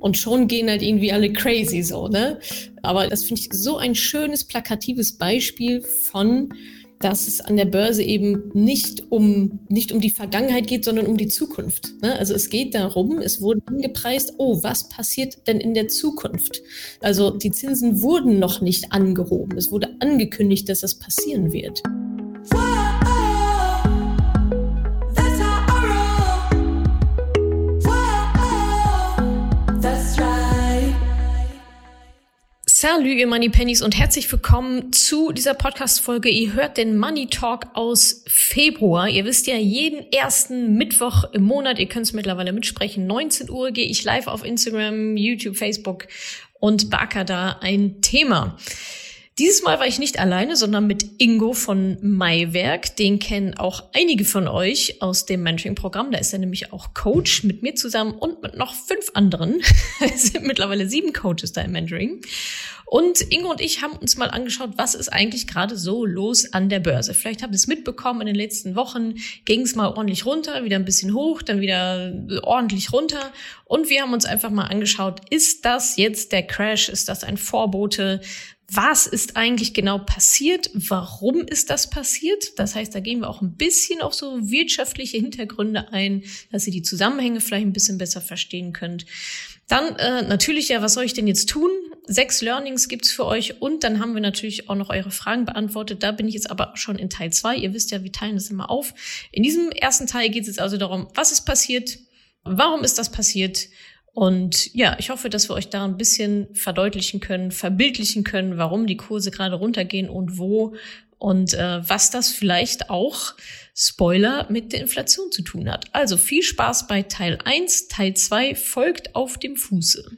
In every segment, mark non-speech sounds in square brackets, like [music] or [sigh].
und schon gehen halt irgendwie alle crazy so, ne? Aber das finde ich so ein schönes, plakatives Beispiel von, dass es an der Börse eben nicht um, nicht um die Vergangenheit geht, sondern um die Zukunft. Ne? Also es geht darum, es wurde angepreist, oh, was passiert denn in der Zukunft? Also die Zinsen wurden noch nicht angehoben. Es wurde angekündigt, dass das passieren wird. Salut, ihr Money Pennies und herzlich willkommen zu dieser Podcast-Folge. Ihr hört den Money Talk aus Februar. Ihr wisst ja, jeden ersten Mittwoch im Monat, ihr könnt es mittlerweile mitsprechen, 19 Uhr gehe ich live auf Instagram, YouTube, Facebook und backe da ein Thema. Dieses Mal war ich nicht alleine, sondern mit Ingo von Maiwerk. Den kennen auch einige von euch aus dem Mentoring-Programm. Da ist er nämlich auch Coach mit mir zusammen und mit noch fünf anderen. [laughs] es sind mittlerweile sieben Coaches da im Mentoring. Und Ingo und ich haben uns mal angeschaut, was ist eigentlich gerade so los an der Börse. Vielleicht habt ihr es mitbekommen, in den letzten Wochen ging es mal ordentlich runter, wieder ein bisschen hoch, dann wieder ordentlich runter. Und wir haben uns einfach mal angeschaut, ist das jetzt der Crash? Ist das ein Vorbote? was ist eigentlich genau passiert, warum ist das passiert. Das heißt, da gehen wir auch ein bisschen auf so wirtschaftliche Hintergründe ein, dass ihr die Zusammenhänge vielleicht ein bisschen besser verstehen könnt. Dann äh, natürlich, ja, was soll ich denn jetzt tun? Sechs Learnings gibt's für euch und dann haben wir natürlich auch noch eure Fragen beantwortet. Da bin ich jetzt aber schon in Teil zwei. Ihr wisst ja, wir teilen das immer auf. In diesem ersten Teil geht es jetzt also darum, was ist passiert, warum ist das passiert und ja, ich hoffe, dass wir euch da ein bisschen verdeutlichen können, verbildlichen können, warum die Kurse gerade runtergehen und wo und äh, was das vielleicht auch, Spoiler, mit der Inflation zu tun hat. Also viel Spaß bei Teil 1, Teil 2 folgt auf dem Fuße.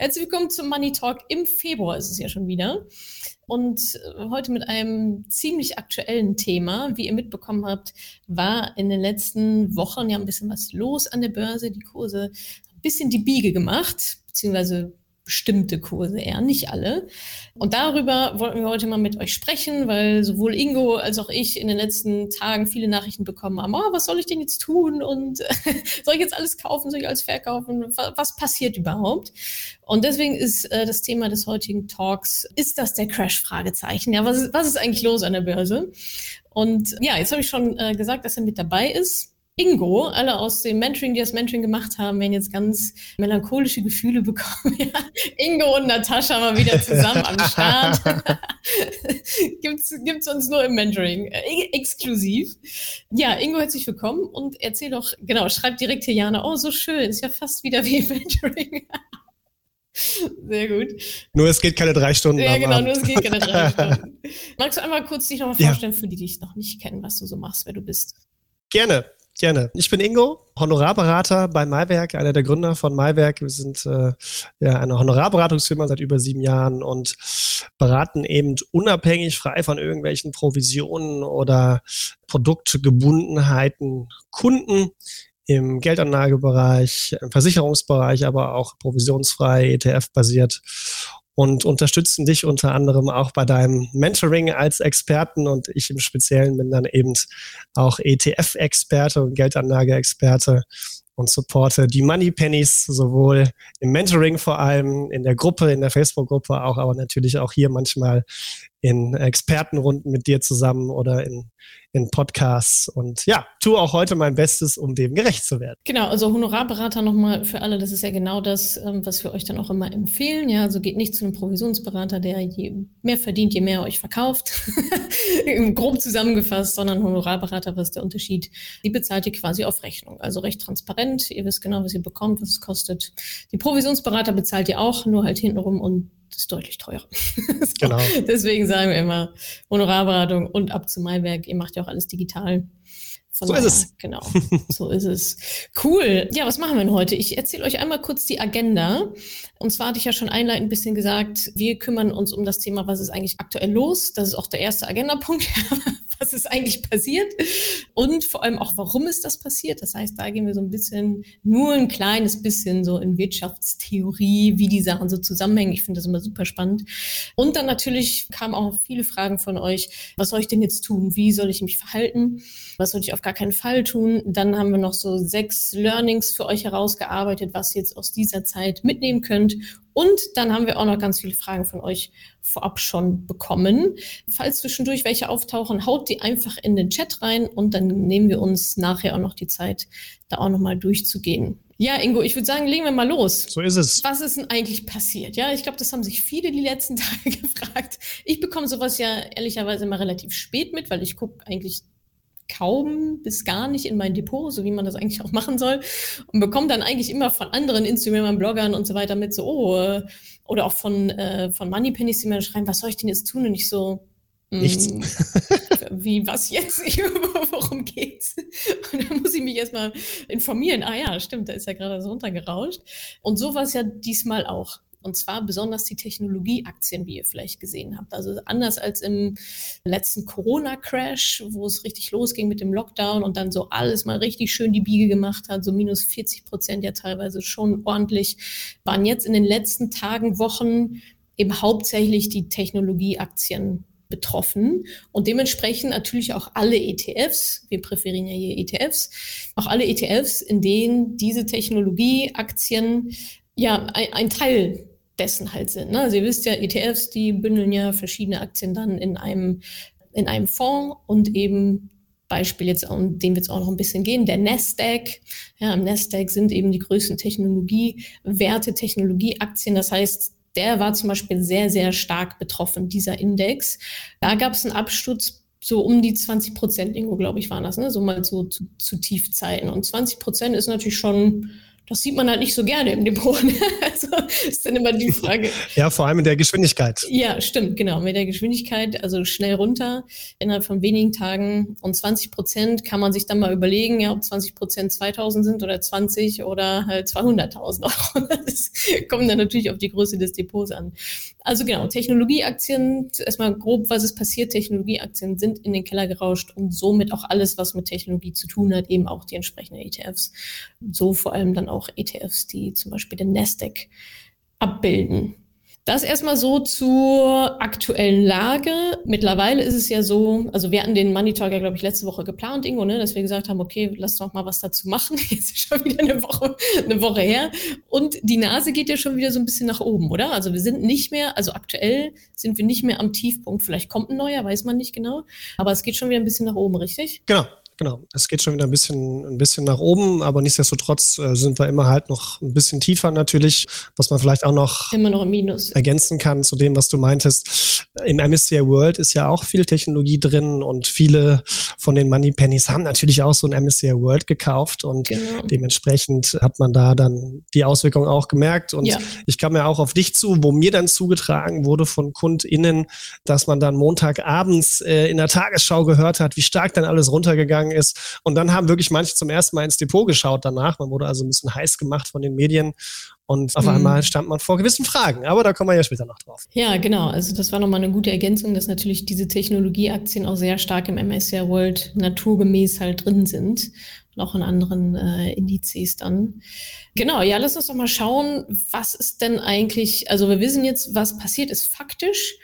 Herzlich willkommen zum Money Talk. Im Februar ist es ja schon wieder. Und äh, heute mit einem ziemlich aktuellen Thema. Wie ihr mitbekommen habt, war in den letzten Wochen ja ein bisschen was los an der Börse. Die Kurse ein bisschen die Biege gemacht, beziehungsweise bestimmte Kurse eher, nicht alle. Und darüber wollten wir heute mal mit euch sprechen, weil sowohl Ingo als auch ich in den letzten Tagen viele Nachrichten bekommen haben, oh, was soll ich denn jetzt tun und [laughs] soll ich jetzt alles kaufen, soll ich alles verkaufen, was passiert überhaupt? Und deswegen ist äh, das Thema des heutigen Talks, ist das der Crash? Fragezeichen. Ja, was ist, was ist eigentlich los an der Börse? Und ja, jetzt habe ich schon äh, gesagt, dass er mit dabei ist. Ingo, alle aus dem Mentoring, die das Mentoring gemacht haben, werden jetzt ganz melancholische Gefühle bekommen. [laughs] Ja, Ingo und Natascha mal wieder zusammen am Start. [laughs] gibt's, gibt's uns nur im Mentoring, äh, exklusiv. Ja, Ingo, herzlich willkommen und erzähl doch, genau, schreib direkt hier Jana, oh, so schön, ist ja fast wieder wie im Mentoring. [laughs] Sehr gut. Nur es geht keine drei Stunden. Ja, genau, nur es geht keine drei Stunden. Magst du einmal kurz dich noch mal vorstellen, ja. für die, die dich noch nicht kennen, was du so machst, wer du bist? Gerne. Gerne. Ich bin Ingo, Honorarberater bei Maiwerk, einer der Gründer von Maiwerk. Wir sind äh, ja eine Honorarberatungsfirma seit über sieben Jahren und beraten eben unabhängig, frei von irgendwelchen Provisionen oder Produktgebundenheiten Kunden im Geldanlagebereich, im Versicherungsbereich, aber auch provisionsfrei, ETF-basiert und unterstützen dich unter anderem auch bei deinem Mentoring als Experten. Und ich im Speziellen bin dann eben auch ETF-Experte und Geldanlage-Experte und supporte die Money Pennies sowohl im Mentoring vor allem, in der Gruppe, in der Facebook-Gruppe auch, aber natürlich auch hier manchmal in Expertenrunden mit dir zusammen oder in, in Podcasts. Und ja, tue auch heute mein Bestes, um dem gerecht zu werden. Genau, also Honorarberater nochmal für alle, das ist ja genau das, ähm, was wir euch dann auch immer empfehlen. Ja, also geht nicht zu einem Provisionsberater, der je mehr verdient, je mehr euch verkauft. [laughs] Grob zusammengefasst, sondern Honorarberater, was ist der Unterschied? Die bezahlt ihr quasi auf Rechnung. Also recht transparent. Ihr wisst genau, was ihr bekommt, was es kostet. Die Provisionsberater bezahlt ihr auch, nur halt hintenrum und ist deutlich teurer. [laughs] genau. Deswegen sagen wir immer Honorarberatung und ab zu Maiwerk. Ihr macht ja auch alles digital. Von so daher, ist es. Genau, so ist es. Cool. Ja, was machen wir denn heute? Ich erzähle euch einmal kurz die Agenda. Und zwar hatte ich ja schon einleitend ein bisschen gesagt, wir kümmern uns um das Thema, was ist eigentlich aktuell los. Das ist auch der erste Agendapunkt. [laughs] was ist eigentlich passiert und vor allem auch, warum ist das passiert. Das heißt, da gehen wir so ein bisschen, nur ein kleines bisschen so in Wirtschaftstheorie, wie die Sachen so zusammenhängen. Ich finde das immer super spannend. Und dann natürlich kamen auch viele Fragen von euch. Was soll ich denn jetzt tun? Wie soll ich mich verhalten? Was soll ich auf gar keinen Fall tun? Dann haben wir noch so sechs Learnings für euch herausgearbeitet, was ihr jetzt aus dieser Zeit mitnehmen könnt und dann haben wir auch noch ganz viele Fragen von euch vorab schon bekommen. Falls zwischendurch welche auftauchen, haut die einfach in den Chat rein und dann nehmen wir uns nachher auch noch die Zeit, da auch nochmal durchzugehen. Ja, Ingo, ich würde sagen, legen wir mal los. So ist es. Was ist denn eigentlich passiert? Ja, ich glaube, das haben sich viele die letzten [laughs] Tage gefragt. Ich bekomme sowas ja ehrlicherweise immer relativ spät mit, weil ich gucke eigentlich kaum bis gar nicht in mein Depot, so wie man das eigentlich auch machen soll. Und bekomme dann eigentlich immer von anderen Instagramern, Bloggern und so weiter mit so, oh, äh, oder auch von, äh, von Moneypennies, die mir schreiben, was soll ich denn jetzt tun? Und ich so, hm, Nichts. [laughs] Wie, was jetzt? [laughs] Worum geht's? Und dann muss ich mich erstmal informieren. Ah ja, stimmt, da ist ja gerade so runtergerauscht. Und so war es ja diesmal auch. Und zwar besonders die Technologieaktien, wie ihr vielleicht gesehen habt. Also anders als im letzten Corona-Crash, wo es richtig losging mit dem Lockdown und dann so alles mal richtig schön die Biege gemacht hat, so minus 40 Prozent ja teilweise schon ordentlich, waren jetzt in den letzten Tagen, Wochen eben hauptsächlich die Technologieaktien betroffen und dementsprechend natürlich auch alle ETFs, wir präferieren ja hier ETFs, auch alle ETFs, in denen diese Technologieaktien ja ein, ein Teil dessen halt sind. Ne? Also ihr wisst ja, ETFs, die bündeln ja verschiedene Aktien dann in einem, in einem Fonds und eben Beispiel jetzt, um den wird es auch noch ein bisschen gehen, der Nasdaq. Ja, im Nasdaq sind eben die größten Technologiewerte, Technologieaktien. Das heißt, der war zum Beispiel sehr, sehr stark betroffen, dieser Index. Da gab es einen Absturz so um die 20 Prozent, irgendwo, glaube ich, waren das, ne? so mal so zu, zu Tiefzeiten. Und 20 Prozent ist natürlich schon das sieht man halt nicht so gerne im Depot. Ne? [laughs] Also ist dann immer die Frage. ja, vor allem in der Geschwindigkeit. Ja, stimmt, genau. Mit der Geschwindigkeit, also schnell runter, innerhalb von wenigen Tagen. Und 20 Prozent kann man sich dann mal überlegen, ja, ob 20 Prozent 2000 sind oder 20 oder halt 200.000 Euro. [laughs] Das kommt dann natürlich auf die Größe des Depots an. Also genau, Technologieaktien, erstmal grob, was ist passiert. Technologieaktien sind in den Keller gerauscht und somit auch alles, was mit Technologie zu tun hat, eben auch die entsprechenden ETFs. So vor allem dann auch ETFs, die zum Beispiel den Nasdaq abbilden. Das erstmal so zur aktuellen Lage. Mittlerweile ist es ja so, also wir hatten den Money Talk ja, glaube ich, letzte Woche geplant, Ingo, ne, dass wir gesagt haben, okay, lass doch mal was dazu machen. [laughs] Jetzt ist schon wieder eine Woche, eine Woche her. Und die Nase geht ja schon wieder so ein bisschen nach oben, oder? Also wir sind nicht mehr, also aktuell sind wir nicht mehr am Tiefpunkt. Vielleicht kommt ein neuer, weiß man nicht genau. Aber es geht schon wieder ein bisschen nach oben, richtig? Genau. Genau, es geht schon wieder ein bisschen, ein bisschen nach oben, aber nichtsdestotrotz äh, sind wir immer halt noch ein bisschen tiefer natürlich, was man vielleicht auch noch, immer noch Minus. ergänzen kann zu dem, was du meintest. Im MSCI World ist ja auch viel Technologie drin und viele von den Money Pennies haben natürlich auch so ein MSCI World gekauft und genau. dementsprechend hat man da dann die Auswirkungen auch gemerkt. Und ja. ich kam ja auch auf dich zu, wo mir dann zugetragen wurde von KundInnen, dass man dann Montagabends äh, in der Tagesschau gehört hat, wie stark dann alles runtergegangen gegangen ist. Und dann haben wirklich manche zum ersten Mal ins Depot geschaut danach. Man wurde also ein bisschen heiß gemacht von den Medien. Und auf mhm. einmal stand man vor gewissen Fragen. Aber da kommen wir ja später noch drauf. Ja, genau. Also das war nochmal eine gute Ergänzung, dass natürlich diese Technologieaktien auch sehr stark im MSCI World naturgemäß halt drin sind. Und auch in anderen äh, Indizes dann. Genau, ja, lass uns doch mal schauen, was ist denn eigentlich, also wir wissen jetzt, was passiert ist faktisch.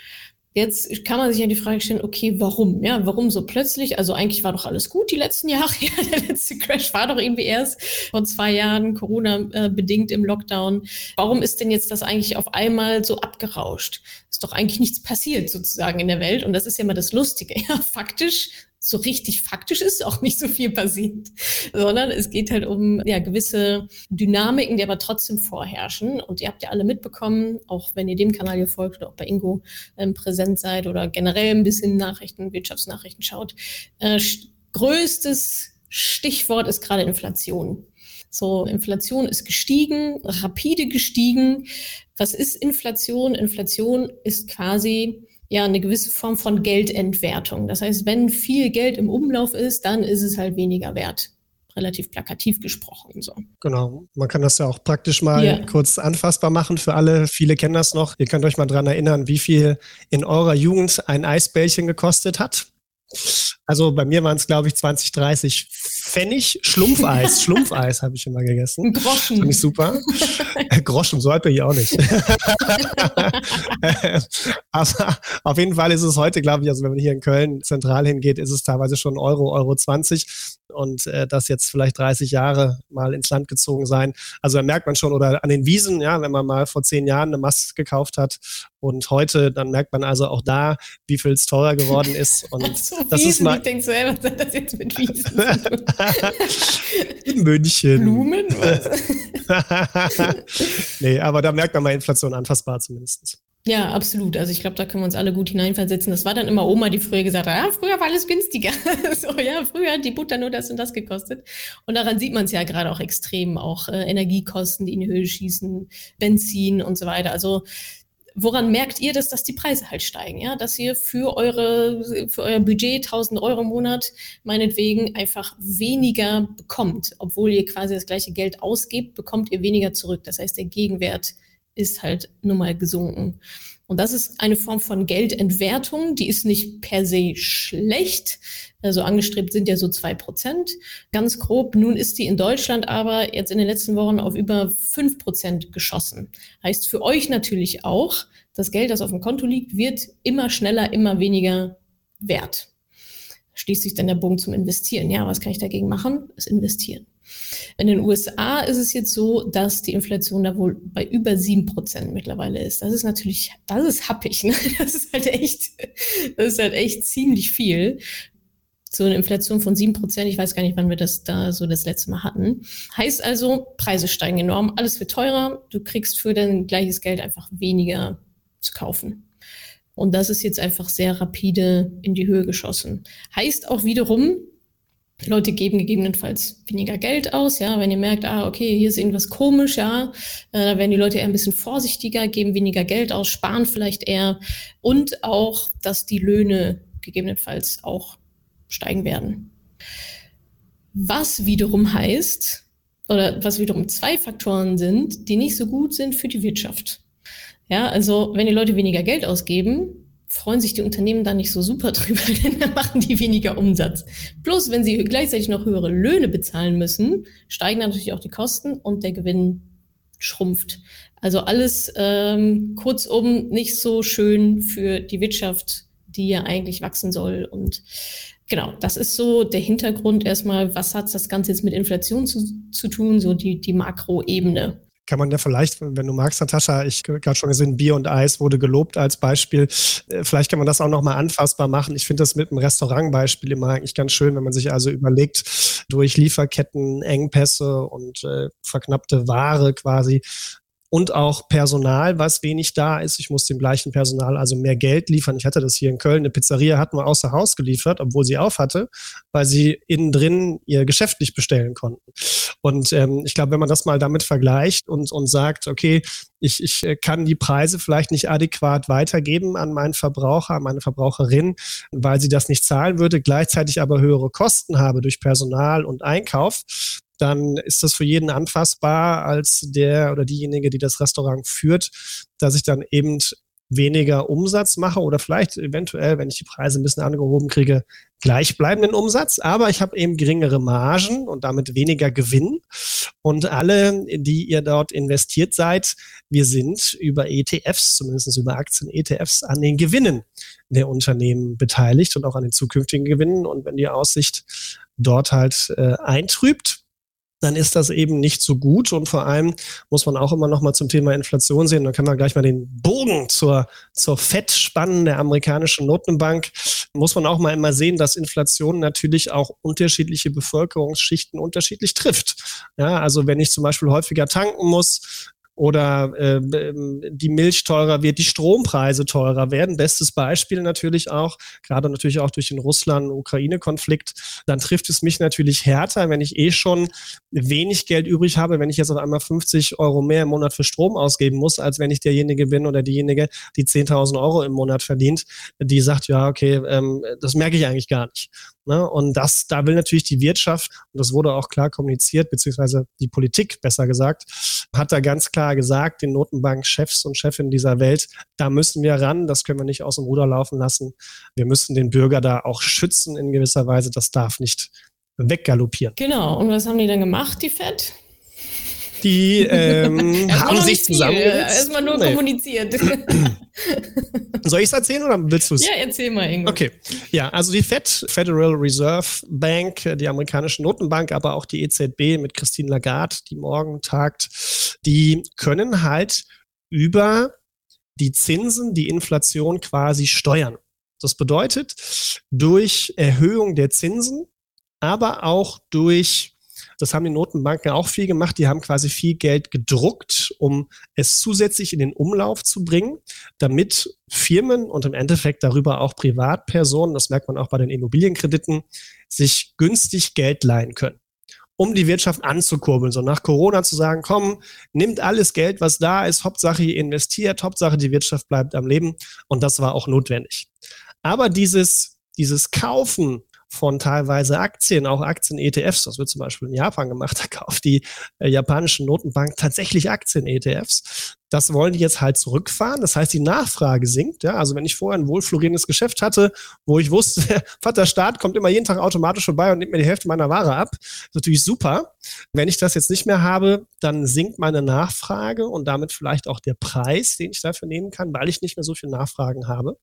Jetzt kann man sich ja die Frage stellen, okay, warum? Ja, warum so plötzlich? Also eigentlich war doch alles gut die letzten Jahre. [laughs] Ja, der letzte Crash war doch irgendwie erst vor zwei Jahren, Corona-bedingt im Lockdown. Warum ist denn jetzt das eigentlich auf einmal so abgerauscht? Ist doch eigentlich nichts passiert sozusagen in der Welt. Und das ist ja immer das Lustige. [laughs] Ja, faktisch so richtig faktisch ist auch nicht so viel passiert, sondern es geht halt um ja, gewisse Dynamiken, die aber trotzdem vorherrschen. Und ihr habt ja alle mitbekommen, auch wenn ihr dem Kanal hier folgt oder auch bei Ingo ähm, präsent seid oder generell ein bisschen Nachrichten, Wirtschaftsnachrichten schaut. Äh, größtes Stichwort ist gerade Inflation. So, Inflation ist gestiegen, rapide gestiegen. Was ist Inflation? Inflation ist quasi ja eine gewisse Form von Geldentwertung. Das heißt, wenn viel Geld im Umlauf ist, dann ist es halt weniger wert. Relativ plakativ gesprochen. So. Genau. Man kann das ja auch praktisch mal ja. kurz anfassbar machen für alle. Viele kennen das noch. Ihr könnt euch mal dran erinnern, wie viel in eurer Jugend ein Eisbällchen gekostet hat. Also bei mir waren es, glaube ich, 20, 30 Pfennig. Schlumpfeis. [laughs] Schlumpfeis habe ich immer gegessen. Groschen. Fand ich super. Groschen, so alt bin ich auch nicht. Aber [laughs] auf jeden Fall ist es heute, glaube ich, also wenn man hier in Köln zentral hingeht, ist es teilweise schon Euro, Euro 20 und äh, das jetzt vielleicht 30 Jahre mal ins Land gezogen sein. Also da merkt man schon, oder an den Wiesen, ja, wenn man mal vor zehn Jahren eine Maske gekauft hat und heute, dann merkt man also auch da, wie viel es teurer geworden ist. [laughs] Und so das Wiesen, ist mal ich denke so, ey, was hat das jetzt mit Wiesen? [laughs] in München. Blumen? [laughs] Nee, aber da merkt man mal Inflation anfassbar zumindest. Ja, absolut. Also ich glaube, da können wir uns alle gut hineinversetzen. Das war dann immer Oma, die früher gesagt hat, ja, früher war alles günstiger. [laughs] so, ja, früher hat die Butter nur das und das gekostet. Und daran sieht man es ja gerade auch extrem, auch äh, Energiekosten, die in die Höhe schießen, Benzin und so weiter. Also woran merkt ihr das, dass die Preise halt steigen? Ja, dass ihr für eure, für euer Budget 1000 Euro im Monat meinetwegen einfach weniger bekommt, obwohl ihr quasi das gleiche Geld ausgebt, bekommt ihr weniger zurück. Das heißt, der Gegenwert ist halt nun mal gesunken. Und das ist eine Form von Geldentwertung, die ist nicht per se schlecht. Also angestrebt sind ja so zwei Prozent, ganz grob. Nun ist die in Deutschland aber jetzt in den letzten Wochen auf über fünf Prozent geschossen. Heißt für euch natürlich auch, das Geld, das auf dem Konto liegt, wird immer schneller, immer weniger wert. Schließt sich dann der Bogen zum Investieren. Ja, was kann ich dagegen machen? Das Investieren. In den USA ist es jetzt so, dass die Inflation da wohl bei über sieben Prozent mittlerweile ist. Das ist natürlich, das ist happig, ne? [laughs] Das ist halt echt, das ist halt echt ziemlich viel. So eine Inflation von sieben Prozent, ich weiß gar nicht, wann wir das da so das letzte Mal hatten. Heißt also, Preise steigen enorm, alles wird teurer, du kriegst für dein gleiches Geld einfach weniger zu kaufen. Und das ist jetzt einfach sehr rapide in die Höhe geschossen. Heißt auch wiederum, Leute geben gegebenenfalls weniger Geld aus, ja, wenn ihr merkt, ah, okay, hier ist irgendwas komisch, ja, äh, da werden die Leute eher ein bisschen vorsichtiger, geben weniger Geld aus, sparen vielleicht eher und auch, dass die Löhne gegebenenfalls auch steigen werden. Was wiederum heißt, oder was wiederum zwei Faktoren sind, die nicht so gut sind für die Wirtschaft. Ja, also wenn die Leute weniger Geld ausgeben, freuen sich die Unternehmen da nicht so super [laughs] drüber, denn dann machen die weniger Umsatz. Bloß wenn sie gleichzeitig noch höhere Löhne bezahlen müssen, steigen natürlich auch die Kosten und der Gewinn schrumpft. Also alles ähm, kurzum nicht so schön für die Wirtschaft, die ja eigentlich wachsen soll. Und genau, das ist so der Hintergrund erstmal, was hat das Ganze jetzt mit Inflation zu, zu tun, so die, die Makroebene kann man ja vielleicht, wenn du magst, Natascha, ich gerade schon gesehen, Bier und Eis wurde gelobt als Beispiel. Äh, vielleicht kann man das auch nochmal anfassbar machen. Ich finde das mit dem Restaurantbeispiel immer eigentlich ganz schön, wenn man sich also überlegt, durch Lieferketten, Engpässe und äh, verknappte Ware quasi und auch Personal, was wenig da ist. Ich muss dem gleichen Personal also mehr Geld liefern. Ich hatte das hier in Köln. Eine Pizzeria hatten wir außer Haus geliefert, obwohl sie auf hatte, weil sie innen drin ihr Geschäft nicht bestellen konnten. Und ähm, ich glaube, wenn man das mal damit vergleicht und, und sagt, okay, ich, ich äh, kann die Preise vielleicht nicht adäquat weitergeben an meinen Verbraucher, an meine Verbraucherin, weil sie das nicht zahlen würde, gleichzeitig aber höhere Kosten habe durch Personal und Einkauf, dann ist das für jeden anfassbar als der oder diejenige, die das Restaurant führt, dass ich dann eben weniger Umsatz mache oder vielleicht eventuell, wenn ich die Preise ein bisschen angehoben kriege, gleichbleibenden Umsatz, aber ich habe eben geringere Margen und damit weniger Gewinn. Und alle, die ihr dort investiert seid, wir sind über ETFs, zumindest über Aktien-ETFs, an den Gewinnen der Unternehmen beteiligt und auch an den zukünftigen Gewinnen. Und wenn die Aussicht dort halt äh, eintrübt, dann ist das eben nicht so gut. Und vor allem muss man auch immer noch mal zum Thema Inflation sehen. Da können wir gleich mal den Bogen zur, zur FED spannen, der amerikanischen Notenbank. Muss man auch mal immer sehen, dass Inflation natürlich auch unterschiedliche Bevölkerungsschichten unterschiedlich trifft. Ja, also wenn ich zum Beispiel häufiger tanken muss, oder äh, die Milch teurer wird, die Strompreise teurer werden. Bestes Beispiel natürlich auch, gerade natürlich auch durch den Russland-Ukraine-Konflikt, dann trifft es mich natürlich härter, wenn ich eh schon wenig Geld übrig habe, wenn ich jetzt auf einmal 50 Euro mehr im Monat für Strom ausgeben muss, als wenn ich derjenige bin oder diejenige, die 10.000 Euro im Monat verdient, die sagt, ja, okay, ähm, das merke ich eigentlich gar nicht. Ne? Und das, da will natürlich die Wirtschaft, und das wurde auch klar kommuniziert, beziehungsweise die Politik besser gesagt, hat da ganz klar klar gesagt, den Notenbankchefs und Chefinnen dieser Welt, da müssen wir ran, das können wir nicht aus dem Ruder laufen lassen. Wir müssen den Bürger da auch schützen in gewisser Weise, das darf nicht weggaloppieren. Genau, und was haben die dann gemacht, die FED? Die ähm, [laughs] haben sich zusammengesetzt. Erstmal nur nee. kommuniziert. [clears throat] [laughs] Soll ich es erzählen oder willst du es? Ja, erzähl mal, Ingo. Okay. Ja, also die Fed, Federal Reserve Bank, die amerikanische Notenbank, aber auch die EZB mit Christine Lagarde, die morgen tagt, die können halt über die Zinsen die Inflation quasi steuern. Das bedeutet, durch Erhöhung der Zinsen, aber auch durch das haben die Notenbanken auch viel gemacht. Die haben quasi viel Geld gedruckt, um es zusätzlich in den Umlauf zu bringen, damit Firmen und im Endeffekt darüber auch Privatpersonen, das merkt man auch bei den Immobilienkrediten, sich günstig Geld leihen können um die Wirtschaft anzukurbeln. So nach Corona zu sagen, komm, nimmt alles Geld, was da ist, Hauptsache ihr investiert, Hauptsache die Wirtschaft bleibt am Leben. Und das war auch notwendig. Aber dieses, dieses Kaufen von teilweise Aktien, auch Aktien-ETFs. Das wird zum Beispiel in Japan gemacht. [laughs] Da kauft die äh, japanische Notenbank tatsächlich Aktien-ETFs. Das wollen die jetzt halt zurückfahren. Das heißt, die Nachfrage sinkt. Ja? Also wenn ich vorher ein wohlflorierendes Geschäft hatte, wo ich wusste, [laughs] der Staat kommt immer jeden Tag automatisch vorbei und nimmt mir die Hälfte meiner Ware ab, ist natürlich super. Wenn ich das jetzt nicht mehr habe, dann sinkt meine Nachfrage und damit vielleicht auch der Preis, den ich dafür nehmen kann, weil ich nicht mehr so viel Nachfragen habe.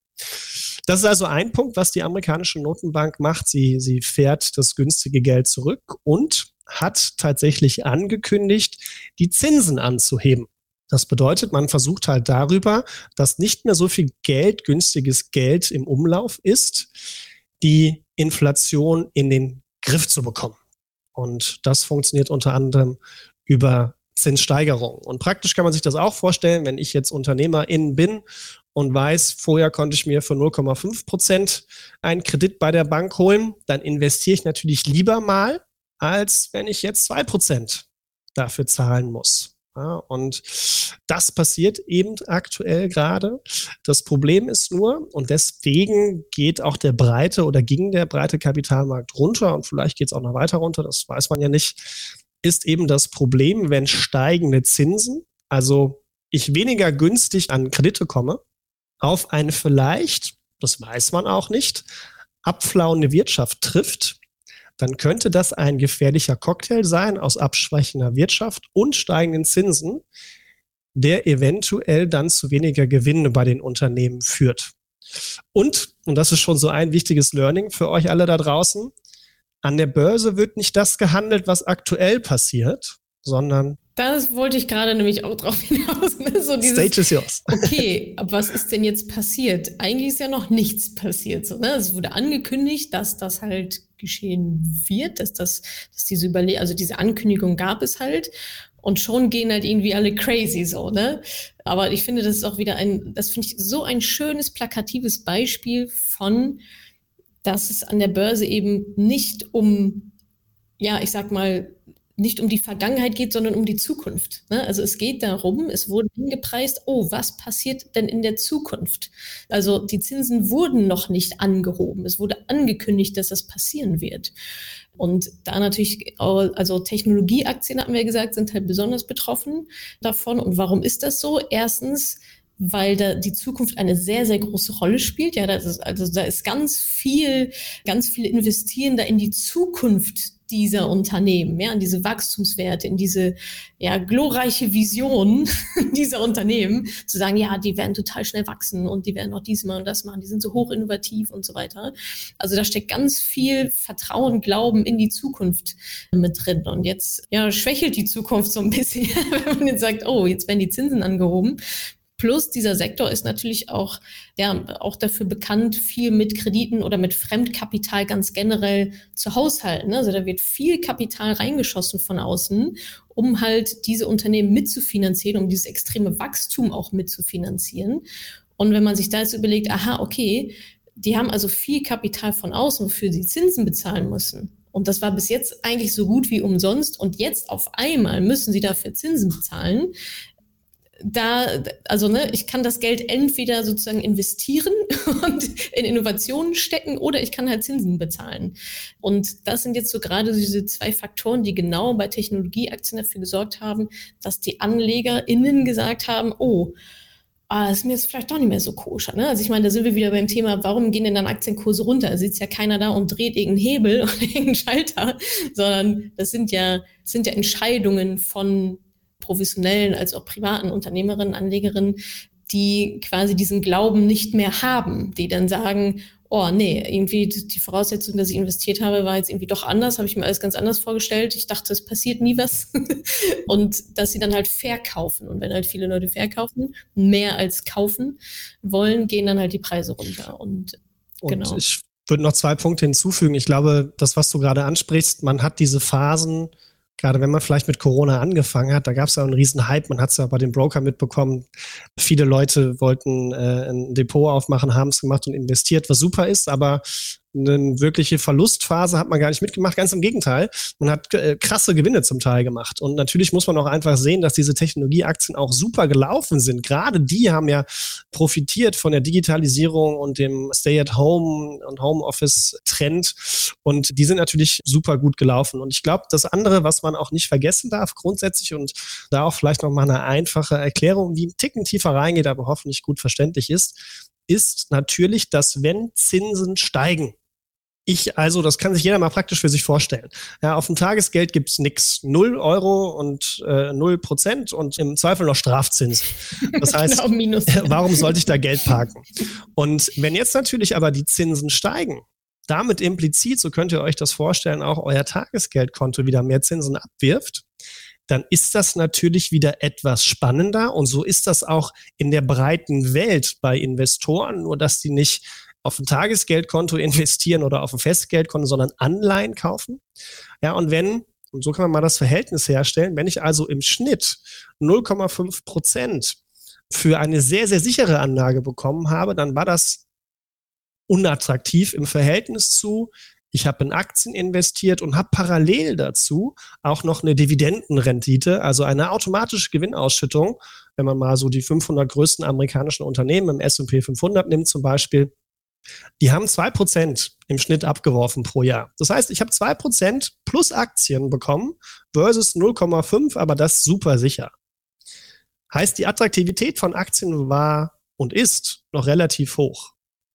Das ist also ein Punkt, was die amerikanische Notenbank macht. Sie, sie fährt das günstige Geld zurück und hat tatsächlich angekündigt, die Zinsen anzuheben. Das bedeutet, man versucht halt darüber, dass nicht mehr so viel Geld, günstiges Geld im Umlauf ist, die Inflation in den Griff zu bekommen. Und das funktioniert unter anderem über Zinssteigerung. Und praktisch kann man sich das auch vorstellen, wenn ich jetzt Unternehmerin bin und weiß, vorher konnte ich mir für 0,5 Prozent einen Kredit bei der Bank holen, dann investiere ich natürlich lieber mal, als wenn ich jetzt zwei Prozent dafür zahlen muss. Ja, und das passiert eben aktuell gerade. Das Problem ist nur, und deswegen geht auch der breite oder ging der breite Kapitalmarkt runter und vielleicht geht es auch noch weiter runter, das weiß man ja nicht, ist eben das Problem, wenn steigende Zinsen, also ich weniger günstig an Kredite komme, auf eine vielleicht, das weiß man auch nicht, abflauende Wirtschaft trifft, dann könnte das ein gefährlicher Cocktail sein aus abschwächender Wirtschaft und steigenden Zinsen, der eventuell dann zu weniger Gewinne bei den Unternehmen führt. Und, und das ist schon so ein wichtiges Learning für euch alle da draußen, an der Börse wird nicht das gehandelt, was aktuell passiert, sondern das wollte ich gerade nämlich auch drauf [laughs] hinaus. Ne? So dieses, Stage is yours. [laughs] okay, aber was ist denn jetzt passiert? Eigentlich ist ja noch nichts passiert. So, ne? Es wurde angekündigt, dass das halt geschehen wird, dass das, dass diese Überle also diese Ankündigung gab es halt. Und schon gehen halt irgendwie alle crazy so, ne? Aber ich finde, das ist auch wieder ein, das finde ich so ein schönes, plakatives Beispiel von, dass es an der Börse eben nicht um, ja, ich sag mal, nicht um die Vergangenheit geht, sondern um die Zukunft. Ne? Also es geht darum, es wurde hingepreist, oh, was passiert denn in der Zukunft? Also die Zinsen wurden noch nicht angehoben. Es wurde angekündigt, dass das passieren wird. Und da natürlich, also Technologieaktien, hatten wir gesagt, sind halt besonders betroffen davon. Und warum ist das so? Erstens, weil da die Zukunft eine sehr, sehr große Rolle spielt. Ja, das ist, also da ist ganz viel, ganz viel investieren da in die Zukunft dieser Unternehmen, ja, in diese Wachstumswerte, in diese ja, glorreiche Vision [laughs] dieser Unternehmen, zu sagen, ja, die werden total schnell wachsen und die werden auch diesmal und das machen, die sind so hoch innovativ und so weiter. Also da steckt ganz viel Vertrauen, Glauben in die Zukunft mit drin. Und jetzt ja, schwächelt die Zukunft so ein bisschen, [laughs] wenn man jetzt sagt, oh, jetzt werden die Zinsen angehoben. Plus dieser Sektor ist natürlich auch, ja, auch dafür bekannt, viel mit Krediten oder mit Fremdkapital ganz generell zu haushalten. Also da wird viel Kapital reingeschossen von außen, um halt diese Unternehmen mitzufinanzieren, um dieses extreme Wachstum auch mitzufinanzieren. Und wenn man sich da jetzt überlegt, aha, okay, die haben also viel Kapital von außen, wofür sie Zinsen bezahlen müssen. Und das war bis jetzt eigentlich so gut wie umsonst. Und jetzt auf einmal müssen sie dafür Zinsen bezahlen da, also ne, ich kann das Geld entweder sozusagen investieren [laughs] und in Innovationen stecken oder ich kann halt Zinsen bezahlen. Und das sind jetzt so gerade diese zwei Faktoren, die genau bei Technologieaktien dafür gesorgt haben, dass die AnlegerInnen gesagt haben, oh, ah, ist mir jetzt vielleicht doch nicht mehr so koscher. Ne? Also ich meine, da sind wir wieder beim Thema, warum gehen denn dann Aktienkurse runter? Da sitzt ja keiner da und dreht irgendeinen Hebel [laughs] oder irgendeinen Schalter, sondern das sind ja, das sind ja Entscheidungen von professionellen als auch privaten Unternehmerinnen, Anlegerinnen, die quasi diesen Glauben nicht mehr haben, die dann sagen, oh nee, irgendwie die Voraussetzung, dass ich investiert habe, war jetzt irgendwie doch anders, habe ich mir alles ganz anders vorgestellt. Ich dachte, es passiert nie was. [laughs] und dass sie dann halt verkaufen. Und wenn halt viele Leute verkaufen, mehr als kaufen wollen, gehen dann halt die Preise runter. Und, und genau. Ich würde noch zwei Punkte hinzufügen. Ich glaube, das, was du gerade ansprichst, man hat diese Phasen, gerade wenn man vielleicht mit Corona angefangen hat, da gab es ja einen riesen Hype, man hat es ja bei den Broker mitbekommen. Viele Leute wollten äh, ein Depot aufmachen, haben es gemacht und investiert, was super ist, aber eine wirkliche Verlustphase hat man gar nicht mitgemacht. Ganz im Gegenteil. Man hat äh, krasse Gewinne zum Teil gemacht. Und natürlich muss man auch einfach sehen, dass diese Technologieaktien auch super gelaufen sind. Gerade die haben ja profitiert von der Digitalisierung und dem Stay-at-Home und Homeoffice-Trend. Und die sind natürlich super gut gelaufen. Und ich glaube, das andere, was man auch nicht vergessen darf, grundsätzlich und da auch vielleicht noch mal eine einfache Erklärung, die ein Ticken tiefer reingeht, aber hoffentlich gut verständlich ist, ist natürlich, dass wenn Zinsen steigen, ich also, das kann sich jeder mal praktisch für sich vorstellen. Ja, auf dem Tagesgeld gibt's nix. Null Euro und äh, null Prozent und im Zweifel noch Strafzins. Das [laughs] heißt, genau, [laughs] warum sollte ich da Geld parken? Und wenn jetzt natürlich aber die Zinsen steigen, damit implizit, so könnt ihr euch das vorstellen, auch euer Tagesgeldkonto wieder mehr Zinsen abwirft, dann ist das natürlich wieder etwas spannender. Und so ist das auch in der breiten Welt bei Investoren, nur dass die nicht auf ein Tagesgeldkonto investieren oder auf ein Festgeldkonto, sondern Anleihen kaufen. Ja, und wenn, und so kann man mal das Verhältnis herstellen, wenn ich also im Schnitt 0,5 Prozent für eine sehr, sehr sichere Anlage bekommen habe, dann war das unattraktiv im Verhältnis zu, ich habe in Aktien investiert und habe parallel dazu auch noch eine Dividendenrendite, also eine automatische Gewinnausschüttung, wenn man mal so die 500 größten amerikanischen Unternehmen im S&P 500 nimmt zum Beispiel, die haben zwei Prozent im Schnitt abgeworfen pro Jahr. Das heißt, ich habe zwei Prozent plus Aktien bekommen versus 0,5, aber das super sicher. Heißt, die Attraktivität von Aktien war und ist noch relativ hoch.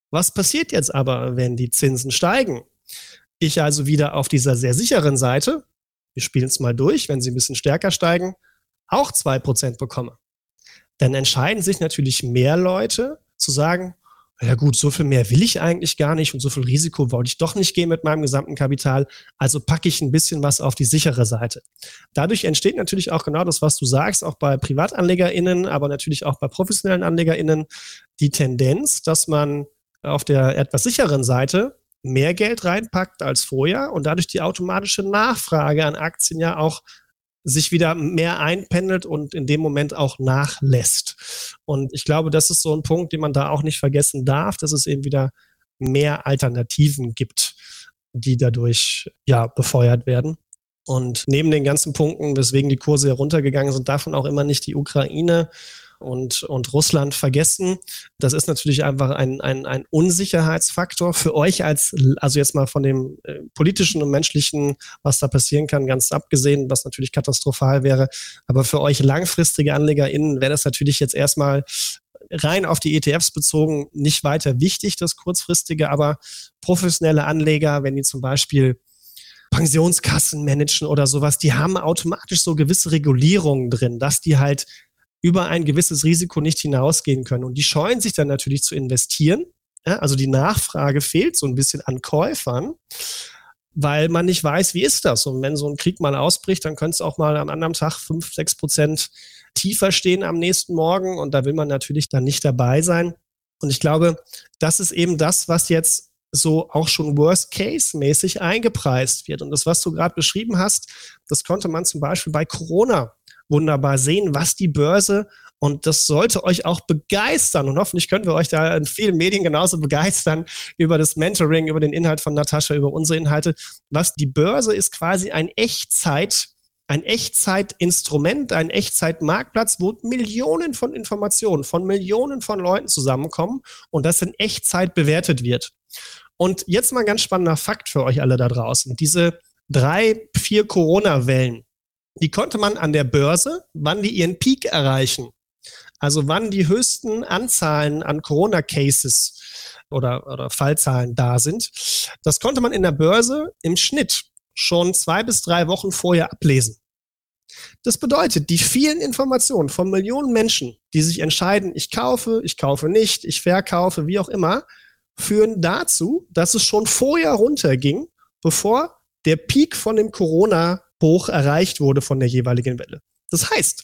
Was passiert jetzt aber, wenn die Zinsen steigen? Ich also wieder auf dieser sehr sicheren Seite, wir spielen es mal durch, wenn sie ein bisschen stärker steigen, auch zwei Prozent bekomme. Dann entscheiden sich natürlich mehr Leute zu sagen, ja gut, so viel mehr will ich eigentlich gar nicht und so viel Risiko wollte ich doch nicht gehen mit meinem gesamten Kapital. Also packe ich ein bisschen was auf die sichere Seite. Dadurch entsteht natürlich auch genau das, was du sagst, auch bei PrivatanlegerInnen, aber natürlich auch bei professionellen AnlegerInnen, die Tendenz, dass man auf der etwas sicheren Seite mehr Geld reinpackt als vorher und dadurch die automatische Nachfrage an Aktien ja auch sich wieder mehr einpendelt und in dem Moment auch nachlässt. Und ich glaube, das ist so ein Punkt, den man da auch nicht vergessen darf, dass es eben wieder mehr Alternativen gibt, die dadurch ja befeuert werden. Und neben den ganzen Punkten, weswegen die Kurse heruntergegangen sind, davon auch immer nicht die Ukraine und, und Russland vergessen. Das ist natürlich einfach ein, ein, ein Unsicherheitsfaktor für euch als, also jetzt mal von dem äh, politischen und menschlichen, was da passieren kann, ganz abgesehen, was natürlich katastrophal wäre. Aber für euch langfristige AnlegerInnen wäre das natürlich jetzt erstmal rein auf die ETFs bezogen nicht weiter wichtig, das kurzfristige, aber professionelle Anleger, wenn die zum Beispiel Pensionskassen managen oder sowas, die haben automatisch so gewisse Regulierungen drin, dass die halt über ein gewisses Risiko nicht hinausgehen können. Und die scheuen sich dann natürlich zu investieren. Ja, also die Nachfrage fehlt so ein bisschen an Käufern, weil man nicht weiß, wie ist das. Und wenn so ein Krieg mal ausbricht, dann könnte es auch mal am anderen Tag fünf, sechs Prozent tiefer stehen am nächsten Morgen. Und da will man natürlich dann nicht dabei sein. Und ich glaube, das ist eben das, was jetzt so auch schon Worst-Case-mäßig eingepreist wird. Und das, was du gerade beschrieben hast, das konnte man zum Beispiel bei Corona wunderbar sehen, was die Börse und das sollte euch auch begeistern. Und hoffentlich können wir euch da in vielen Medien genauso begeistern über das Mentoring, über den Inhalt von Natascha, über unsere Inhalte. Was die Börse ist quasi ein Echtzeit ein Echtzeitinstrument, ein Echtzeitmarktplatz, wo Millionen von Informationen von Millionen von Leuten zusammenkommen und das in Echtzeit bewertet wird. Und jetzt mal ein ganz spannender Fakt für euch alle da draußen. Diese drei, vier Corona-Wellen, die konnte man an der Börse, wann die ihren Peak erreichen, also wann die höchsten Anzahlen an Corona-Cases oder, oder Fallzahlen da sind, das konnte man in der Börse im Schnitt schon zwei bis drei Wochen vorher ablesen. Das bedeutet, die vielen Informationen von Millionen Menschen, die sich entscheiden, ich kaufe, ich kaufe nicht, ich verkaufe, wie auch immer, führen dazu, dass es schon vorher runterging, bevor der Peak von dem Corona-Hoch erreicht wurde von der jeweiligen Welle. Das heißt,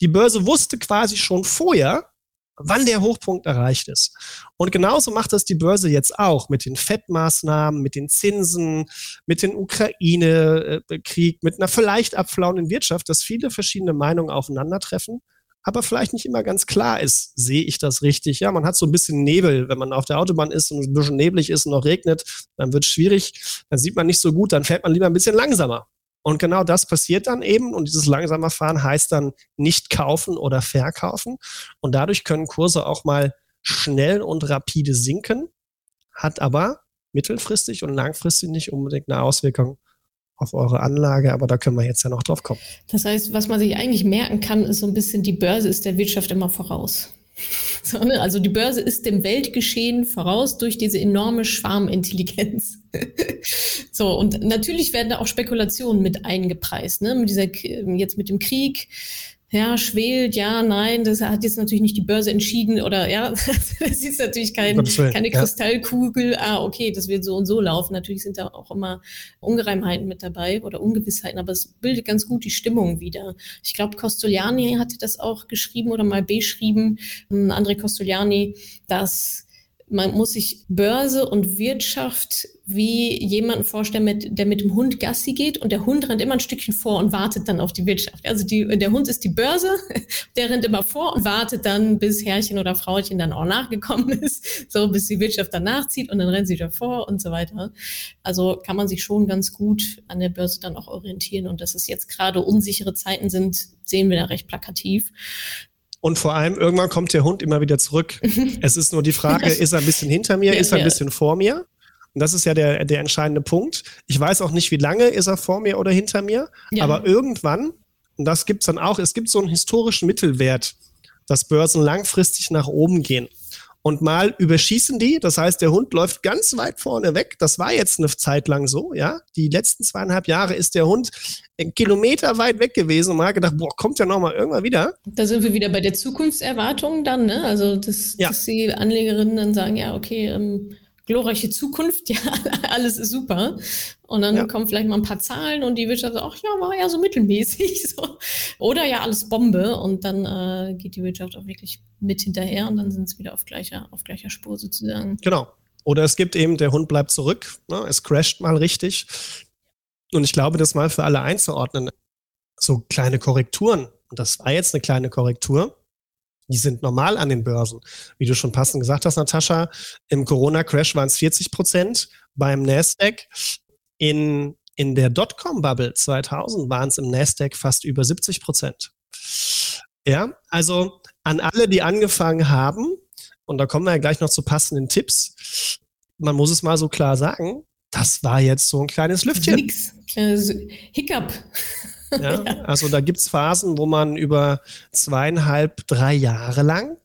die Börse wusste quasi schon vorher, wann der Hochpunkt erreicht ist. Und genauso macht das die Börse jetzt auch mit den Fettmaßnahmen, mit den Zinsen, mit dem Ukraine-Krieg, mit einer vielleicht abflauenden Wirtschaft, dass viele verschiedene Meinungen aufeinandertreffen, aber vielleicht nicht immer ganz klar ist, sehe ich das richtig? Ja, man hat so ein bisschen Nebel, wenn man auf der Autobahn ist und ein bisschen neblig ist und noch regnet, dann wird es schwierig, dann sieht man nicht so gut, dann fährt man lieber ein bisschen langsamer. Und genau das passiert dann eben. Und dieses langsamer Fahren heißt dann nicht kaufen oder verkaufen. Und dadurch können Kurse auch mal schnell und rapide sinken, hat aber mittelfristig und langfristig nicht unbedingt eine Auswirkung auf eure Anlage, aber da können wir jetzt ja noch drauf kommen. Das heißt, was man sich eigentlich merken kann, ist so ein bisschen, die Börse ist der Wirtschaft immer voraus. [laughs] Ne? Also die Börse ist dem Weltgeschehen voraus durch diese enorme Schwarmintelligenz. [laughs] so, und natürlich werden da auch Spekulationen mit eingepreist, ne? Mit dieser, jetzt mit dem Krieg, ja, schwelt, ja, nein, das hat jetzt natürlich nicht die Börse entschieden oder ja, [laughs] das ist natürlich kein, keine Kristallkugel, ja. ah, okay, das wird so und so laufen. Natürlich sind da auch immer Ungereimheiten mit dabei oder Ungewissheiten, aber es bildet ganz gut die Stimmung wieder. Ich glaube, Costoliani hatte das auch geschrieben oder mal beschrieben, André Costoliani, dass man muss sich Börse und Wirtschaft wie jemanden vorstellen, mit, der mit dem Hund Gassi geht und der Hund rennt immer ein Stückchen vor und wartet dann auf die Wirtschaft. Also die, der Hund ist die Börse, [laughs] der rennt immer vor und wartet dann, bis Herrchen oder Frauchen dann auch nachgekommen [laughs] ist, so bis die Wirtschaft dann nachzieht und dann rennt sie wieder vor und so weiter. Also kann man sich schon ganz gut an der Börse dann auch orientieren und dass es jetzt gerade unsichere Zeiten sind, sehen wir da recht plakativ. Und vor allem, irgendwann kommt der Hund immer wieder zurück. [laughs] es ist nur die Frage, ist er ein bisschen hinter mir, ja, ist er ein bisschen vor mir? Und das ist ja der, der entscheidende Punkt. Ich weiß auch nicht, wie lange ist er vor mir oder hinter mir, ja. aber irgendwann, und das gibt es dann auch, es gibt so einen historischen Mittelwert, dass Börsen langfristig nach oben gehen und mal überschießen die. Das heißt, der Hund läuft ganz weit vorne weg. Das war jetzt eine Zeit lang so, ja. Die letzten zweieinhalb Jahre ist der Hund einen Kilometer weit weg gewesen und man hat gedacht, boah, kommt ja noch mal irgendwann wieder. Da sind wir wieder bei der Zukunftserwartung dann, ne? Also, dass, ja. dass die Anlegerinnen dann sagen, ja, okay, ähm, glorreiche Zukunft, [laughs] ja, alles ist super. Und dann ja. kommen vielleicht mal ein paar Zahlen und die Wirtschaft sagt, ach ja, war ja so mittelmäßig. [laughs] So. Oder ja, alles Bombe. Und dann äh, geht die Wirtschaft auch wirklich mit hinterher und dann sind sie wieder auf gleicher, auf gleicher Spur sozusagen. Genau. Oder es gibt eben, der Hund bleibt zurück, ne? es crasht mal richtig. Und ich glaube, das mal für alle einzuordnen, so kleine Korrekturen, und das war jetzt eine kleine Korrektur, die sind normal an den Börsen. Wie du schon passend gesagt hast, Natascha, im Corona-Crash waren es 40 Prozent, beim Nasdaq in, in der Dotcom-Bubble 2000 waren es im Nasdaq fast über 70 Prozent. Ja, also an alle, die angefangen haben, und da kommen wir ja gleich noch zu passenden Tipps, man muss es mal so klar sagen, das war jetzt so ein kleines Lüftchen. Nix. Hiccup. [laughs] [laughs] Ja, also da gibt es Phasen, wo man über zweieinhalb, drei Jahre lang,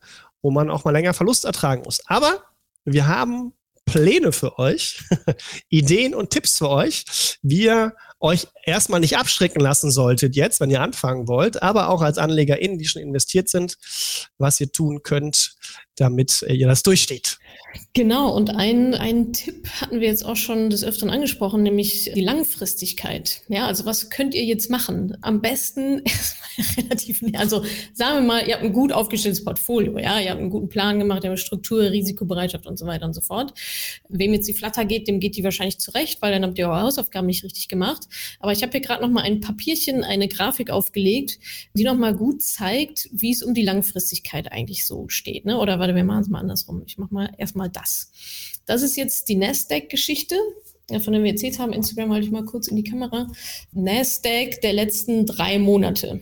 wo man auch mal länger Verlust ertragen muss. Aber wir haben Pläne für euch, [laughs] Ideen und Tipps für euch, wie ihr euch erstmal nicht abschrecken lassen solltet jetzt, wenn ihr anfangen wollt, aber auch als AnlegerInnen, die schon investiert sind, was ihr tun könnt, damit ihr das durchsteht. Genau, und ein, ein Tipp hatten wir jetzt auch schon des Öfteren angesprochen, nämlich die Langfristigkeit. Ja, also was könnt ihr jetzt machen? Am besten [laughs] erstmal relativ, also sagen wir mal, ihr habt ein gut aufgestelltes Portfolio, ja, ihr habt einen guten Plan gemacht, ihr habt Struktur, Risikobereitschaft und so weiter und so fort. Wem jetzt die Flatter geht, dem geht die wahrscheinlich zurecht, weil dann habt ihr eure Hausaufgaben nicht richtig gemacht. Aber ich habe hier gerade noch mal ein Papierchen, eine Grafik aufgelegt, die noch mal gut zeigt, wie es um die Langfristigkeit eigentlich so steht. Ne? Oder warte, wir machen es mal andersrum. Ich mache mal erstmal das. Das ist jetzt die Nasdaq-Geschichte. von dem wir erzählt haben, Instagram halte ich mal kurz in die Kamera, Nasdaq der letzten drei Monate.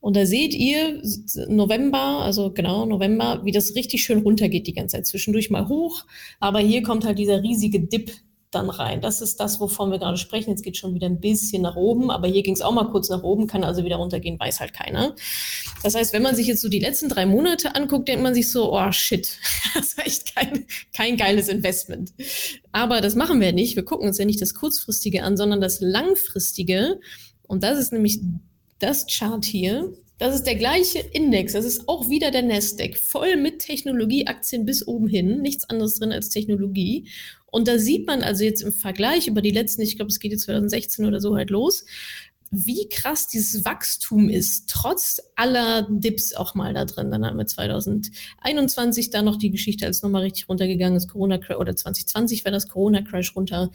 Und da seht ihr November, also genau November, wie das richtig schön runtergeht die ganze Zeit. Zwischendurch mal hoch, aber hier kommt halt dieser riesige Dip dann rein. Das ist das, wovon wir gerade sprechen. Jetzt geht schon wieder ein bisschen nach oben, aber hier ging es auch mal kurz nach oben, kann also wieder runtergehen, weiß halt keiner. Das heißt, wenn man sich jetzt so die letzten drei Monate anguckt, denkt man sich so, oh shit, [laughs] das war echt kein, kein geiles Investment. Aber das machen wir nicht. Wir gucken uns ja nicht das kurzfristige an, sondern das langfristige. Und das ist nämlich das Chart hier, das ist der gleiche Index. Das ist auch wieder der Nasdaq. Voll mit Technologieaktien bis oben hin. Nichts anderes drin als Technologie. Und da sieht man also jetzt im Vergleich über die letzten, ich glaube, es geht jetzt 2016 oder so halt los, wie krass dieses Wachstum ist, trotz aller Dips auch mal da drin. Dann haben wir 2021 da noch die Geschichte, als nochmal richtig runtergegangen ist, Corona oder 2020 war das Corona-Crash runter.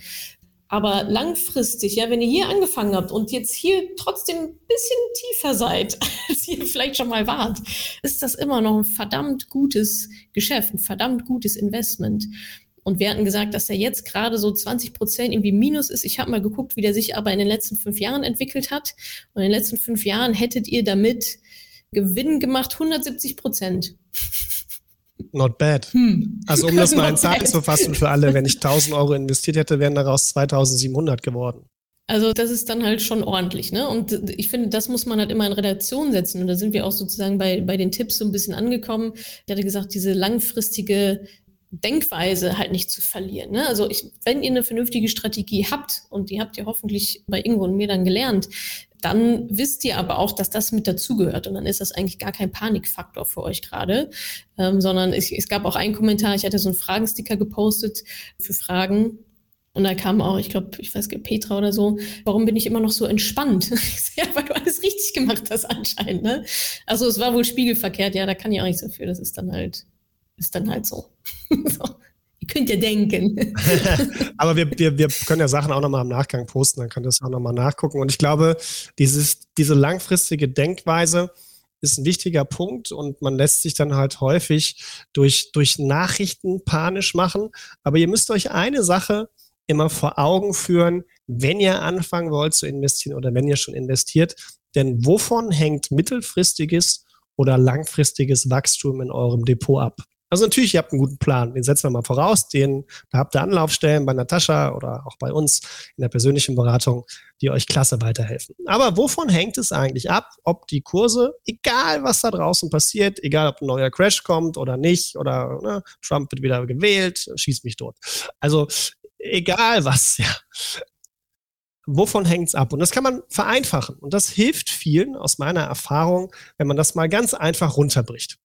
Aber langfristig, ja, wenn ihr hier angefangen habt und jetzt hier trotzdem ein bisschen tiefer seid, [laughs] als ihr vielleicht schon mal wart, ist das immer noch ein verdammt gutes Geschäft, ein verdammt gutes Investment. Und wir hatten gesagt, dass er jetzt gerade so 20 Prozent irgendwie minus ist. Ich habe mal geguckt, wie der sich aber in den letzten fünf Jahren entwickelt hat. Und in den letzten fünf Jahren hättet ihr damit Gewinn gemacht 170 Prozent. Not bad. Hm. Also um [laughs] das mal in Zahlen zu fassen für alle, wenn ich 1000 Euro investiert hätte, wären daraus 2700 geworden. Also das ist dann halt schon ordentlich, ne? Und ich finde, das muss man halt immer in Relation setzen. Und da sind wir auch sozusagen bei, bei den Tipps so ein bisschen angekommen. Ich hatte gesagt, diese langfristige Denkweise halt nicht zu verlieren. Ne? Also ich, wenn ihr eine vernünftige Strategie habt, und die habt ihr hoffentlich bei Ingo und mir dann gelernt, dann wisst ihr aber auch, dass das mit dazugehört. Und dann ist das eigentlich gar kein Panikfaktor für euch gerade, ähm, sondern es, es gab auch einen Kommentar, ich hatte so einen Fragensticker gepostet für Fragen. Und da kam auch, ich glaube, ich weiß nicht, Petra oder so, warum bin ich immer noch so entspannt? [laughs] ja, weil du alles richtig gemacht hast anscheinend. Ne? Also es war wohl spiegelverkehrt, ja, da kann ich auch nichts dafür. Das ist dann halt, ist dann halt so. [laughs] so könnt ihr denken. [laughs] Aber wir, wir, wir können ja Sachen auch nochmal im Nachgang posten, dann könnt ihr es auch nochmal nachgucken. Und ich glaube, dieses, diese langfristige Denkweise ist ein wichtiger Punkt und man lässt sich dann halt häufig durch, durch Nachrichten panisch machen. Aber ihr müsst euch eine Sache immer vor Augen führen, wenn ihr anfangen wollt zu investieren oder wenn ihr schon investiert. Denn wovon hängt mittelfristiges oder langfristiges Wachstum in eurem Depot ab? Also natürlich, ihr habt einen guten Plan. Den setzen wir mal voraus. Den, da habt ihr Anlaufstellen bei Natascha oder auch bei uns in der persönlichen Beratung, die euch klasse weiterhelfen. Aber wovon hängt es eigentlich ab, ob die Kurse, egal was da draußen passiert, egal ob ein neuer Crash kommt oder nicht, oder ne, Trump wird wieder gewählt, schießt mich tot. Also egal was, [laughs] ja. Wovon hängt es ab? Und das kann man vereinfachen. Und das hilft vielen aus meiner Erfahrung, wenn man das mal ganz einfach runterbricht.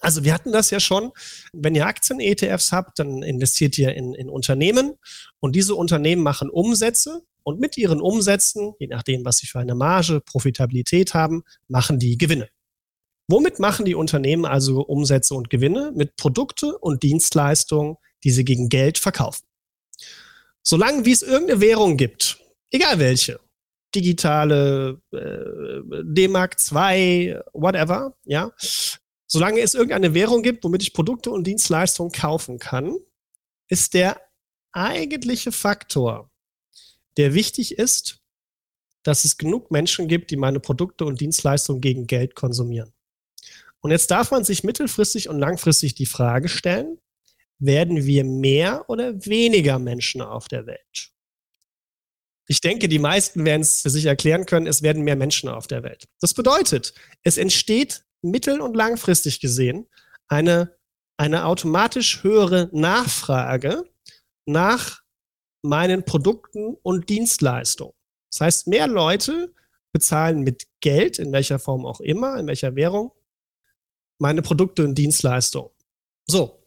Also wir hatten das ja schon. Wenn ihr Aktien-ETFs habt, dann investiert ihr in, in Unternehmen und diese Unternehmen machen Umsätze und mit ihren Umsätzen, je nachdem, was sie für eine Marge, Profitabilität haben, machen die Gewinne. Womit machen die Unternehmen also Umsätze und Gewinne? Mit Produkte und Dienstleistungen, die sie gegen Geld verkaufen. Solange wie es irgendeine Währung gibt, egal welche, digitale, äh, D-Mark 2, whatever, ja, Solange es irgendeine Währung gibt, womit ich Produkte und Dienstleistungen kaufen kann, ist der eigentliche Faktor, der wichtig ist, dass es genug Menschen gibt, die meine Produkte und Dienstleistungen gegen Geld konsumieren. Und jetzt darf man sich mittelfristig und langfristig die Frage stellen, werden wir mehr oder weniger Menschen auf der Welt? Ich denke, die meisten werden es für sich erklären können, es werden mehr Menschen auf der Welt. Das bedeutet, es entsteht mittel- und langfristig gesehen eine, eine automatisch höhere Nachfrage nach meinen Produkten und Dienstleistungen. Das heißt, mehr Leute bezahlen mit Geld, in welcher Form auch immer, in welcher Währung, meine Produkte und Dienstleistungen. So.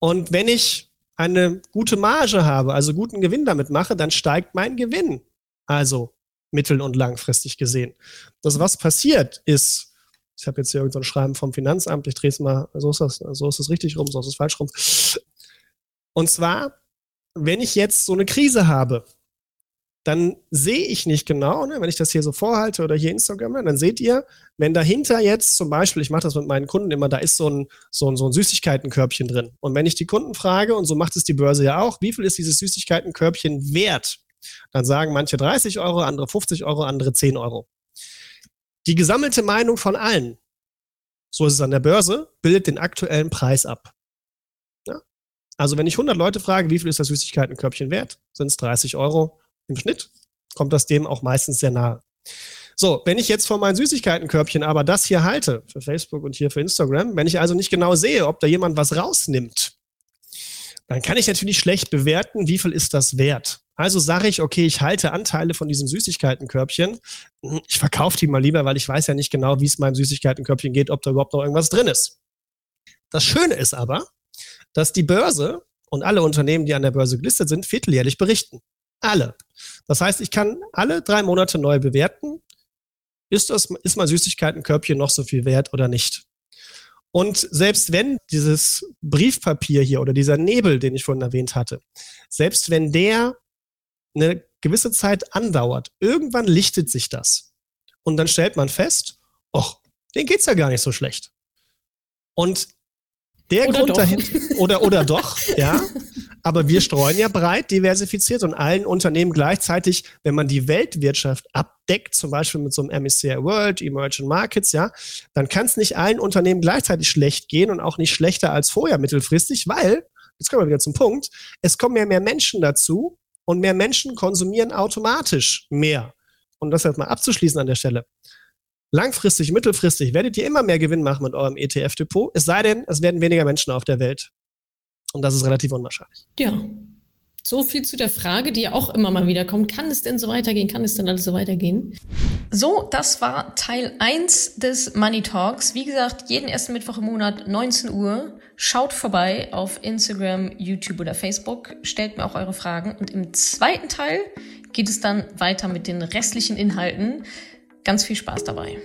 Und wenn ich eine gute Marge habe, also guten Gewinn damit mache, dann steigt mein Gewinn. Also mittel- und langfristig gesehen. Das, was passiert, ist, ich habe jetzt hier irgendein so Schreiben vom Finanzamt, ich drehe es mal, so ist das, so ist es richtig rum, so ist es falsch rum. Und zwar, wenn ich jetzt so eine Krise habe, dann sehe ich nicht genau, ne, wenn ich das hier so vorhalte oder hier Instagram, dann seht ihr, wenn dahinter jetzt zum Beispiel, ich mache das mit meinen Kunden immer, da ist so ein, so, ein, so ein Süßigkeitenkörbchen drin. Und wenn ich die Kunden frage, und so macht es die Börse ja auch, wie viel ist dieses Süßigkeitenkörbchen wert? Dann sagen manche 30 Euro, andere 50 Euro, andere 10 Euro. Die gesammelte Meinung von allen, so ist es an der Börse, bildet den aktuellen Preis ab. Ja? Also wenn ich 100 Leute frage, wie viel ist das Süßigkeitenkörbchen wert, sind es 30 Euro im Schnitt kommt das dem auch meistens sehr nahe. So, wenn ich jetzt vor meinem Süßigkeitenkörbchen aber das hier halte, für Facebook und hier für Instagram, wenn ich also nicht genau sehe, ob da jemand was rausnimmt, dann kann ich natürlich schlecht bewerten, wie viel ist das wert. Also sage ich, okay, ich halte Anteile von diesem Süßigkeitenkörbchen. Ich verkaufe die mal lieber, weil ich weiß ja nicht genau, wie es meinem Süßigkeitenkörbchen geht, ob da überhaupt noch irgendwas drin ist. Das Schöne ist aber, dass die Börse und alle Unternehmen, die an der Börse gelistet sind, vierteljährlich berichten. Alle. Das heißt, ich kann alle drei Monate neu bewerten. Ist, das, ist mein Süßigkeitenkörbchen noch so viel wert oder nicht? Und selbst wenn dieses Briefpapier hier oder dieser Nebel, den ich vorhin erwähnt hatte, selbst wenn der eine gewisse Zeit andauert, irgendwann lichtet sich das. Und dann stellt man fest, ach, den geht's ja gar nicht so schlecht. Und der oder Grund dahinter, oder, oder doch, [laughs] ja. Aber wir streuen ja breit diversifiziert und allen Unternehmen gleichzeitig, wenn man die Weltwirtschaft abdeckt, zum Beispiel mit so einem MSCI World, Emerging Markets, ja, dann kann es nicht allen Unternehmen gleichzeitig schlecht gehen und auch nicht schlechter als vorher mittelfristig, weil, jetzt kommen wir wieder zum Punkt, es kommen ja mehr Menschen dazu und mehr Menschen konsumieren automatisch mehr. Und das jetzt mal abzuschließen an der Stelle. Langfristig, mittelfristig werdet ihr immer mehr Gewinn machen mit eurem ETF-Depot, es sei denn, es werden weniger Menschen auf der Welt. Und das ist relativ unwahrscheinlich. Ja. So viel zu der Frage, die ja auch immer mal wieder kommt. Kann es denn so weitergehen? Kann es denn alles so weitergehen? So, das war Teil 1 des Money Talks. Wie gesagt, jeden ersten Mittwoch im Monat, 19 Uhr. Schaut vorbei auf Instagram, YouTube oder Facebook. Stellt mir auch eure Fragen. Und im zweiten Teil geht es dann weiter mit den restlichen Inhalten. Ganz viel Spaß dabei.